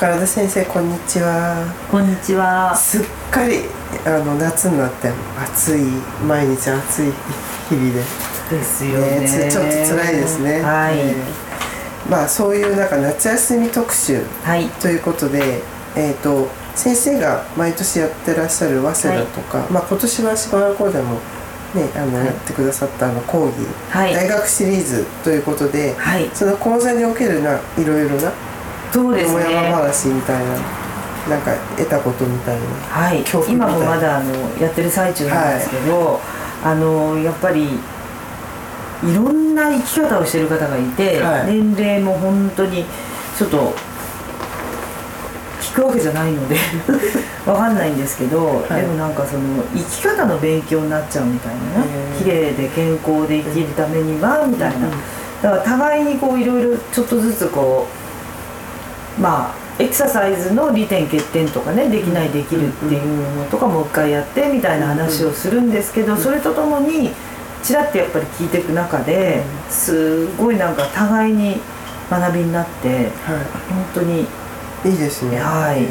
宝田先生こんにちは。こんにちは。すっかりあの夏になって暑い毎日暑い日々で。ですよね。ねちょっと辛いですね。はい、えーまあそういうなんか夏休み特集はい。ということでえっ、と先生が毎年やってらっしゃる早稲田とか、まあ今年は芝原講でもねあの、はい。やってくださったあの講義、はい。大学シリーズということで、はい。その講座におけるないろいろなそうです山ね話みたいななんか得たことみたいなはい。今もまだあのやってる最中なんですけど、あのやっぱりいろんな生き方をしてる方がいて、はい。年齢も本当にちょっと聞くわけじゃないので わかんないんですけど、はい。でもなんかその生き方の勉強になっちゃうみたいなね。綺麗で健康で生きるためにはみたいな、うん。だから互いにこういろいろちょっとずつこうまあエクササイズの利点欠点とかねできないできるっていうのとかもう一回やってみたいな話をするんですけどそれとともにちらっとやっぱり聞いていく中ですごいなんか互いに学びになっては本当にいいいですね。はい。え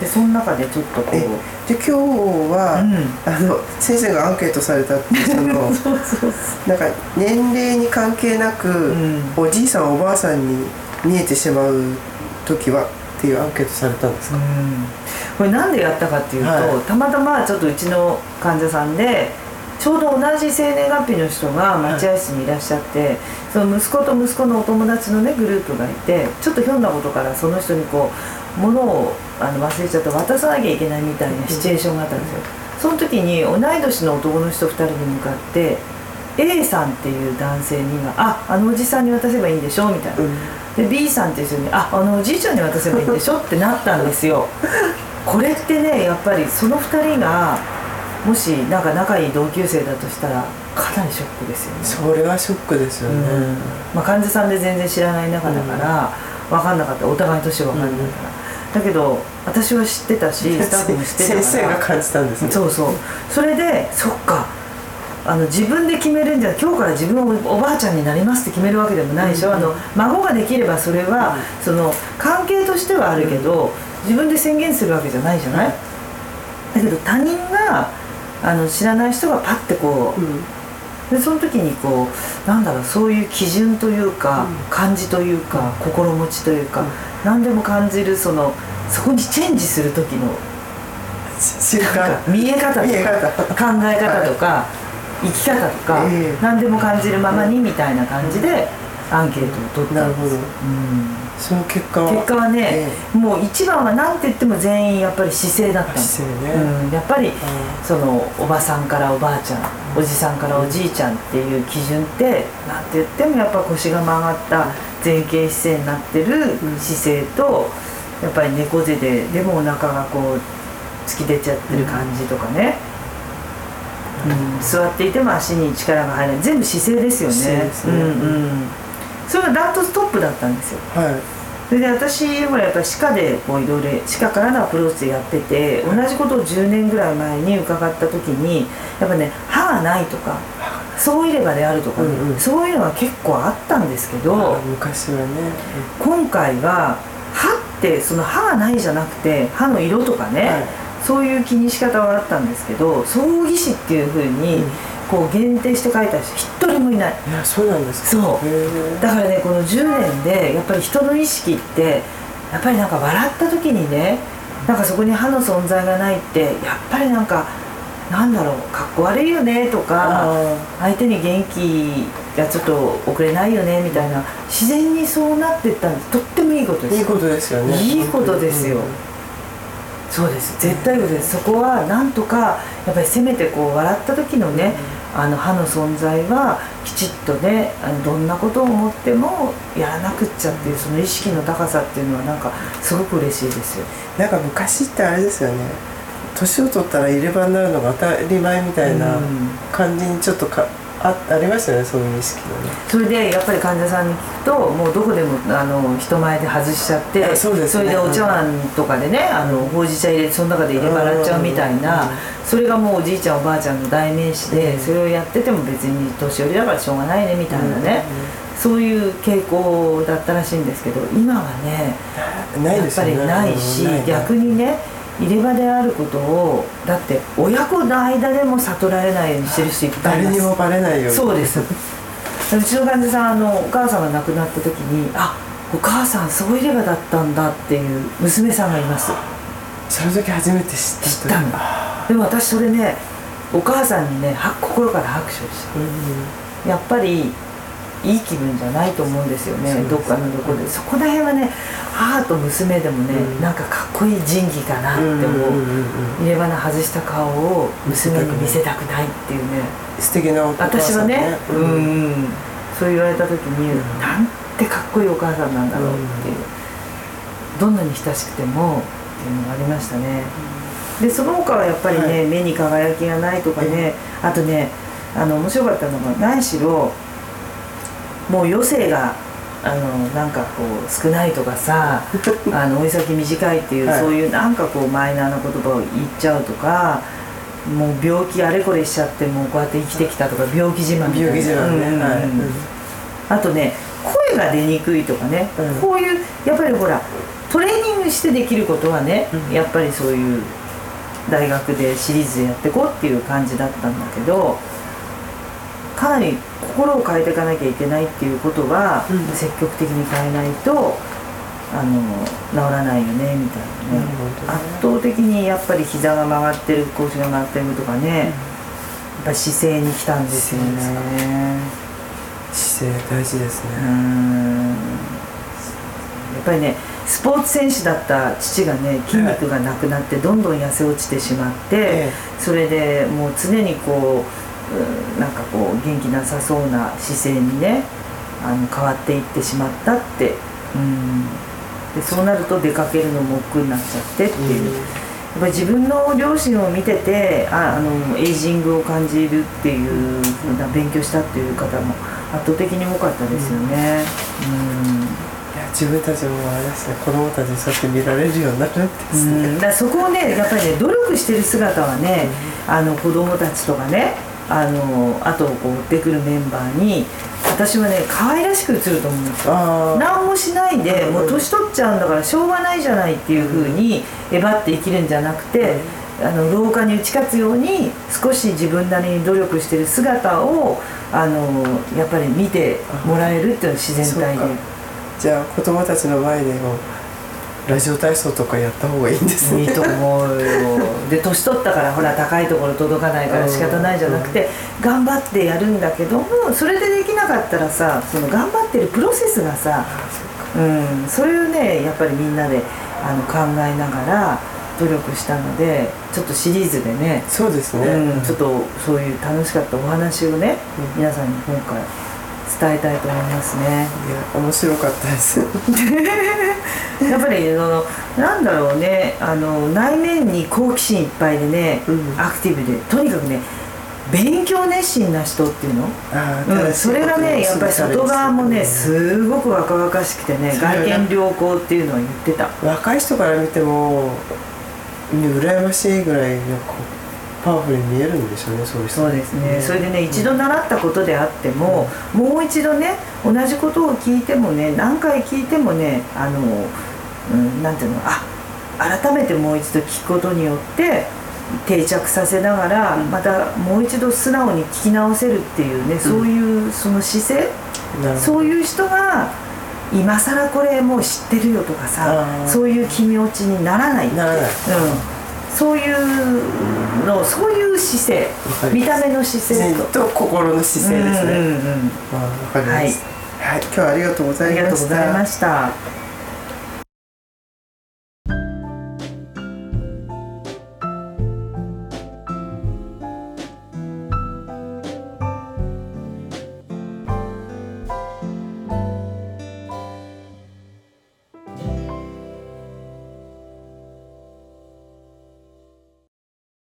でその中でちょっとこうえで今日は、うん。あの先生がアンケートされたその そうそうなんか年齢に関係なく、ん。おじいさんおばあさんに見えてしまう時はっていうアンケートされたんですか、うん。これなんでやったかっていうと、はい。たまたまちょっとうちの患者さんでちょうど同じ生年月日の人が待合室にいらっしゃって、その息子と息子のお友達のねグループがいてちょっとひょんなことからその人にこう物をあの忘れちゃって渡さなきゃいけないみたいなシチュエーションがあったんですよ、その時に同い年の男の人2人に向かって A さんっていう男性には「ああのおじさんに渡せばいいんでしょ」みたいな、で B さんっていう人に「ああのおじいちゃんに渡せばいいんでしょ」ってなったんですよ。これってねやっぱりその2人がもしなんか仲いい同級生だとしたらかなりショックですよね、それはショックですよね、うん。まあ、患者さんで全然知らない中だから分かんなかった。お互い年分かんないから、だけど私は知ってたしスタッフも知ってたから。先生が感じたんですね。そうそう。それでそっかあの自分で決めるんじゃ今日から自分おおばあちゃんになりますって決めるわけでもないでしょ、あの孫ができればそれは、その関係としてはあるけど、自分で宣言するわけじゃないじゃない、だけど他人があの知らない人がパッてこう、うん。でその時にこうなんだろうそういう基準というか、感じというか、心持ちというか、何でも感じるそのそこにチェンジする時の見え方とか方。考え方とか、生き方とか、ええ。何でも感じるままにみたいな感じでアンケートを取ったなんるほど。です、うん。その結果は？結果はね、もう一番は何て言っても全員やっぱり姿勢だったんです姿勢ね。うん、やっぱりん。そのおばさんからおばあちゃんおじさんからおじいちゃんっていう基準って何て言ってもやっぱ腰が曲がった前傾姿勢になってる姿勢とやっぱり猫背ででもお腹がこう突き出ちゃってる感じとかね、うん座っていても足に力が入らない。全部姿勢ですよね。ね。うんうん、それがダントツトップだったんですよ。はい。それで私ほらやっぱり歯科でこういろいろ歯科からのアプローチでやってて同じことを10年ぐらい前に伺った時にやっぱね歯がないとかそういればであるとかね、うんうん。そういうのは結構あったんですけど昔はね。今回は歯ってその歯がないじゃなくて歯の色とかね、はいそういう気にし方はあったんですけど葬儀師っていうふうにうん。こう限定して書いた人一人もいない。いやそうなんですか。そう。へだからねこの10年でやっぱり人の意識ってやっぱりなんか笑った時にねなんかそこに歯の存在がないってやっぱりなんかなんだろうかっこ悪いよねとかあ相手に元気がちょっと遅れないよねみたいな自然にそうなってったんでとってもいいことですいいことですよね。いいことですよそうです。絶対です。そこはなんとかやっぱりせめてこう笑った時のね、あの歯の存在はきちっとねあのどんなことを思ってもやらなくっちゃっていうその意識の高さっていうのはなんかすごく嬉しいですよ。なんか昔ってあれですよね。年を取ったら入れ歯になるのが当たり前みたいなうん。感じにちょっとかあありましたよねそういう意識がね。それでやっぱり患者さんに聞くともうどこでもあの人前で外しちゃってあそうですね。れでお茶碗とかでねあのほうじ茶入れてその中で入れ歯洗っちゃうみたいなうん。それがもうおじいちゃんおばあちゃんの代名詞でうん。それをやってても別に年寄りだからしょうがないねみたいなねそういう傾向だったらしいんですけど今はねやっぱりないし逆にね入れ歯であることをだって親子の間でも悟られないようにしてる人いっぱいいます。誰にもバレないように。そうです。うちの患者さんあのお母さんが亡くなった時にあお母さんそういればだったんだっていう娘さんがいます。その時初めて知った知ったんだ。でも私それねお母さんにねは心から拍手をした、うん、やっぱりいい気分じゃないと思うんですよね、ね、どっかのどこで。そこら辺はね母と娘でもね、うん、なんかかっこいい仁義かなって思う入れ歯の外した顔を娘に見せたくないっていうね。素敵なお母さん、ね、私はね、うん、うん、そう言われた時に、うん、なんてかっこいいお母さんなんだろうっていう、どんなに親しくてもっていうのがありましたね、でその他はやっぱりね、はい、目に輝きがないとかね、あとねあの面白かったのが何しろもう余生があのなんかこう少ないとかさ あの追い先短いっていう、はい、そういうなんかこうマイナーな言葉を言っちゃうとかもう病気あれこれしちゃってもうこうやって生きてきたとか病気自慢みたいな。病気自慢ね、うんはい、あとね声が出にくいとかね、うん、こういうやっぱりほらトレーニングしてできることはね、うん、やっぱりそういう大学でシリーズでやっていこうっていう感じだったんだけどかなり心を変えていかなきゃいけないっていうことは、うん、積極的に変えないとあの治らないよねみたいなね、圧倒的にやっぱり膝が曲がってる腰が曲がってるとかね、うん、やっぱ姿勢に来たんですよね。姿勢大事ですね。やっぱりねスポーツ選手だった父がね筋肉がなくなってどんどん痩せ落ちてしまって、それでもう常にこうなんかこう元気なさそうな姿勢にねあの変わっていってしまったってうん。でそうなると出かけるのも億劫になっちゃってっていう。やっぱ自分の両親を見ててああのエイジングを感じるっていうふうな勉強したっていう方も圧倒的に多かったですよね。うん。自分たちもあれですね子供たちにそうやって見られるようになるんですね、うん、だそこをねやっぱりね努力してる姿はね、うん、あの子供たちとかねあのあとこう追ってくるメンバーに私はね可愛らしく映ると思うんですよ。何もしないでもう年取っちゃうんだからしょうがないじゃないっていうふうにえばって生きるんじゃなくて、あの廊下に打ち勝つように少し自分なりに努力してる姿をあのやっぱり見てもらえるっていうのは自然体で。じゃあ子供たちの前でもラジオ体操とかやった方がいいんですね。いいと思うよ。で年取ったからほら高いところ届かないから仕方ないじゃなくて、頑張ってやるんだけどもそれでできなかったらさその頑張ってるプロセスがさうんそれをねやっぱりみんなであの考えながら努力したのでちょっとシリーズでねそうですね、うん、ちょっとそういう楽しかったお話をね、うん、皆さんに今回伝えたいと思いますね。いや面白かったです やっぱりそのなんだろうねあの内面に好奇心いっぱいでね、うん、アクティブでとにかくね勉強熱心な人っていうの、うん、それがねやっぱり外側もねすごく若々しくてね外見良好っていうのは言ってた。若い人から見ても羨ましいぐらいのパワフルに見えるんでしょうねそういうそうですね、それでね一度習ったことであっても、うん、もう一度ね同じことを聞いてもね何回聞いてもねあの、うん、なんていうのあ改めてもう一度聞くことによって定着させながら、またもう一度素直に聞き直せるっていうね、そういうその姿勢、そういう人が今更これもう知ってるよとかさそういう気持ちにならないならない、うんそういうのそういう姿勢見た目の姿勢と。と心の姿勢ですね、うんうんうん、まあ、かります、はい、はい、今日はありがとうございました